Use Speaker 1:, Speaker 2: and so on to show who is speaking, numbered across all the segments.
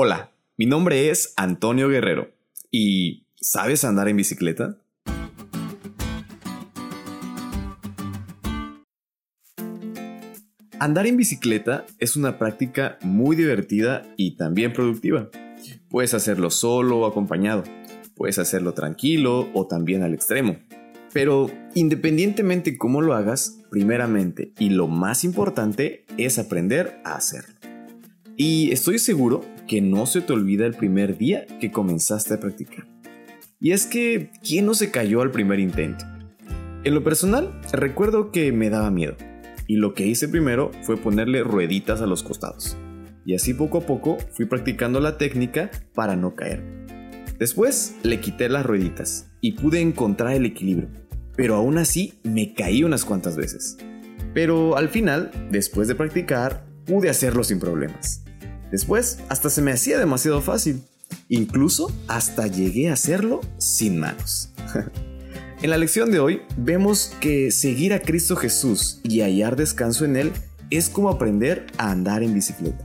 Speaker 1: Hola, mi nombre es Antonio Guerrero. ¿Y sabes andar en bicicleta? Andar en bicicleta es una práctica muy divertida y también productiva. Puedes hacerlo solo o acompañado. Puedes hacerlo tranquilo o también al extremo. Pero independientemente cómo lo hagas, primeramente y lo más importante es aprender a hacerlo. Y estoy seguro que no se te olvida el primer día que comenzaste a practicar. Y es que, ¿quién no se cayó al primer intento? En lo personal, recuerdo que me daba miedo. Y lo que hice primero fue ponerle rueditas a los costados. Y así poco a poco fui practicando la técnica para no caer. Después le quité las rueditas y pude encontrar el equilibrio. Pero aún así me caí unas cuantas veces. Pero al final, después de practicar, pude hacerlo sin problemas. Después, hasta se me hacía demasiado fácil. Incluso hasta llegué a hacerlo sin manos. en la lección de hoy vemos que seguir a Cristo Jesús y hallar descanso en Él es como aprender a andar en bicicleta.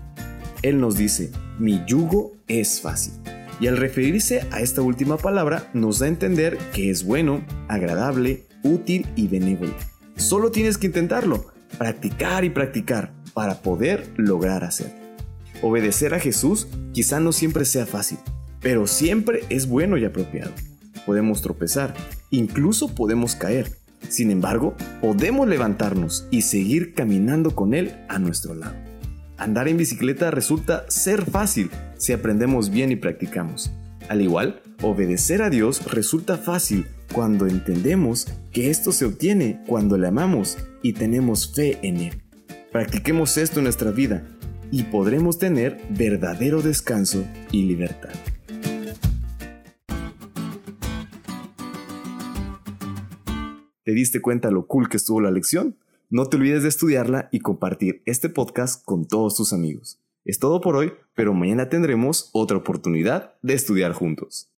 Speaker 1: Él nos dice, mi yugo es fácil. Y al referirse a esta última palabra nos da a entender que es bueno, agradable, útil y benévolo. Solo tienes que intentarlo, practicar y practicar para poder lograr hacerlo. Obedecer a Jesús quizá no siempre sea fácil, pero siempre es bueno y apropiado. Podemos tropezar, incluso podemos caer. Sin embargo, podemos levantarnos y seguir caminando con Él a nuestro lado. Andar en bicicleta resulta ser fácil si aprendemos bien y practicamos. Al igual, obedecer a Dios resulta fácil cuando entendemos que esto se obtiene cuando le amamos y tenemos fe en Él. Practiquemos esto en nuestra vida y podremos tener verdadero descanso y libertad. ¿Te diste cuenta lo cool que estuvo la lección? No te olvides de estudiarla y compartir este podcast con todos tus amigos. Es todo por hoy, pero mañana tendremos otra oportunidad de estudiar juntos.